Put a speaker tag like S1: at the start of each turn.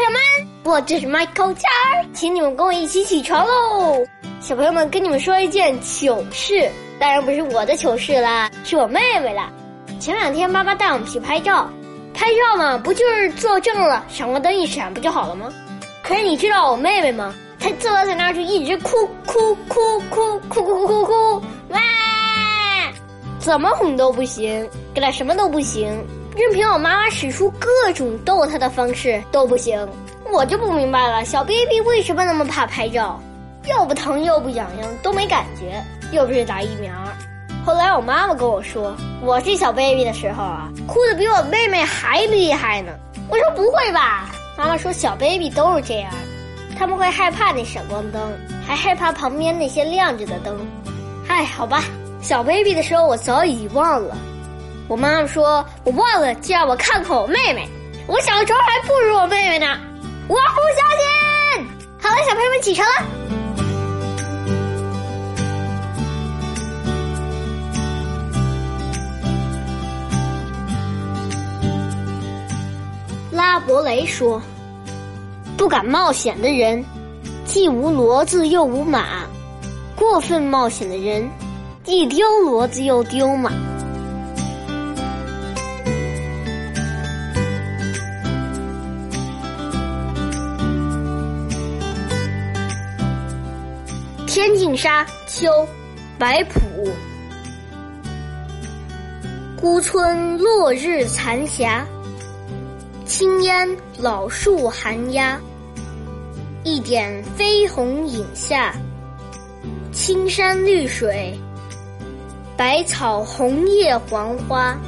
S1: 朋友们，我这是 Michael 家儿，请你们跟我一起起床喽！小朋友们，跟你们说一件糗事，当然不是我的糗事啦，是我妹妹啦。前两天妈妈带我们去拍照，拍照嘛，不就是坐正了，闪光灯一闪不就好了吗？可是你知道我妹妹吗？她坐在那儿就一直哭哭哭哭哭哭哭哭哭，哇！怎么哄都不行，给她什么都不行。任凭我妈妈使出各种逗她的方式都不行，我就不明白了，小 baby 为什么那么怕拍照？又不疼又不痒痒，都没感觉，又不是打疫苗。后来我妈妈跟我说，我是小 baby 的时候啊，哭的比我妹妹还厉害呢。我说不会吧？妈妈说小 baby 都是这样，他们会害怕那闪光灯，还害怕旁边那些亮着的灯。唉，好吧，小 baby 的时候我早已忘了。我妈妈说：“我忘了，就让我看看我妹妹。我小时候还不如我妹妹呢，我不相信。”好了，小朋友们起床了。拉伯雷说：“不敢冒险的人，既无骡子又无马；过分冒险的人，既丢骡子又丢马。”天净沙·秋，白朴。孤村落日残霞，青烟老树寒鸦。一点飞红影下，青山绿水，百草红叶黄花。